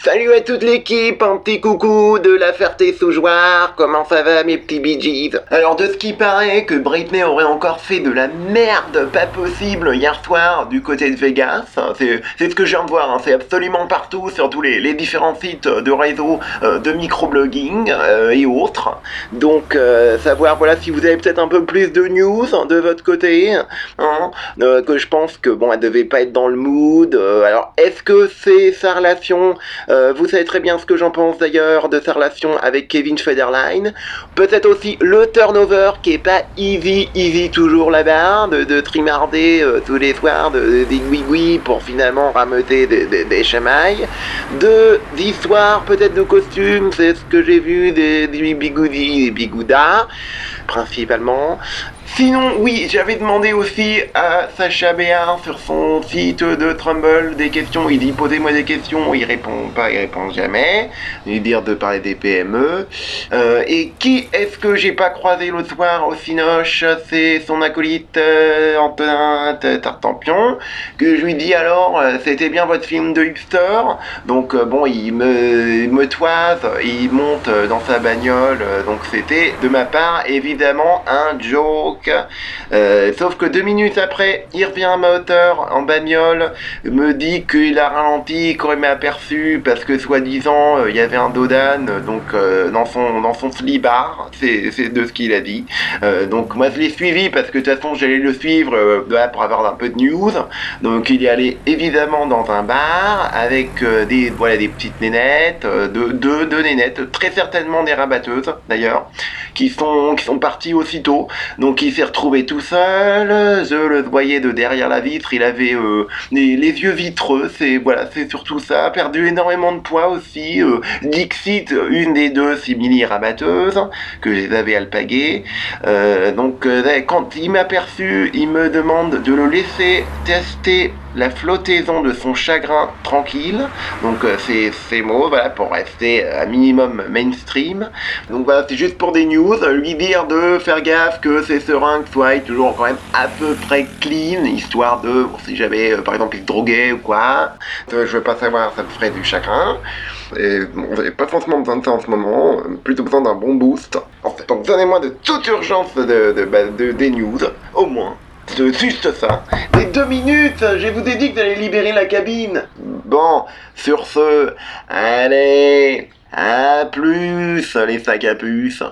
Salut à toute l'équipe, un petit coucou de la Ferté-Soujoire, comment ça va mes petits Bee Alors de ce qui paraît que Britney aurait encore fait de la merde pas possible hier soir du côté de Vegas, hein, c'est ce que je viens de voir, hein, c'est absolument partout sur tous les, différents sites de réseau euh, de microblogging euh, et autres. Donc euh, savoir voilà si vous avez peut-être un peu plus de news hein, de votre côté, euh, que je pense que bon elle devait pas être dans le mood. euh, alors est-ce que c'est sa relation euh, vous savez très bien ce que j'en pense d'ailleurs de sa relation avec Kevin Federline. Peut-être aussi le turnover qui est pas easy, easy toujours là-bas, de, de trimarder euh, tous les soirs de, de- pour finalement rameuter des, des, chamailles. De d'histoire peut-être de costumes, c'est ce que j'ai vu des, des bigoudis, des bigoudas, principalement. Sinon, oui, j'avais demandé aussi à Sacha Béard sur son site de Trumble des questions. Il dit posez-moi des questions, il répond pas, il répond jamais. Il dit dire de parler des PME. Euh, et qui est-ce que j'ai pas croisé l'autre soir au Cinoche? C'est son acolyte euh, Antonin Tartampion. Que je lui dis alors, euh, c'était bien votre film de hipster. Donc euh, bon, il me, toise, il monte dans sa bagnole. donc c'était de ma part évidemment un joke. Euh, sauf que deux minutes après, il revient à ma hauteur en bagnole, me dit qu'il a ralenti, qu'on m'a aperçu parce que soi-disant euh, il y avait un Dodan euh, donc euh, dans son dans son c'est de ce qu'il a dit. Euh, donc moi je l'ai suivi parce que de toute façon j'allais le suivre euh, pour avoir un peu de news. Donc il est allé évidemment dans un bar avec euh, des voilà des petites nénettes, euh, deux, deux nénettes, très certainement des rabatteuses d'ailleurs, qui sont qui sont parties aussitôt. Donc il s'est retrouvé tout seul, je le voyais de derrière la vitre, il avait euh, les, yeux vitreux, c'est voilà, c'est surtout ça, perdu énormément de poids aussi. euh, Dixit, une des deux simili rabatteuses que je les. Euh, donc euh, quand il m'a aperçu, il me demande de le laisser tester la flottaison de son chagrin tranquille. Donc euh, c'est ces mots, voilà, pour rester à minimum mainstream. Donc voilà, c'est juste pour des news, euh, lui dire de faire gaffe que ses seringues soient toujours quand même à peu près clean, histoire de, bon, si jamais euh, par exemple il se droguait ou quoi, Euh, je veux pas savoir, ça me ferait du chagrin. Et bon, n'avez pas forcément besoin de ça en ce moment, euh, plutôt besoin d'un bon boost. En fait, donc donnez-moi de toute urgence de, bah, de- des news, au moins. C'est juste ça. Deux minutes Je vous ai dit que j'allais libérer la cabine. Bon, sur ce, allez, à plus les sacs à puces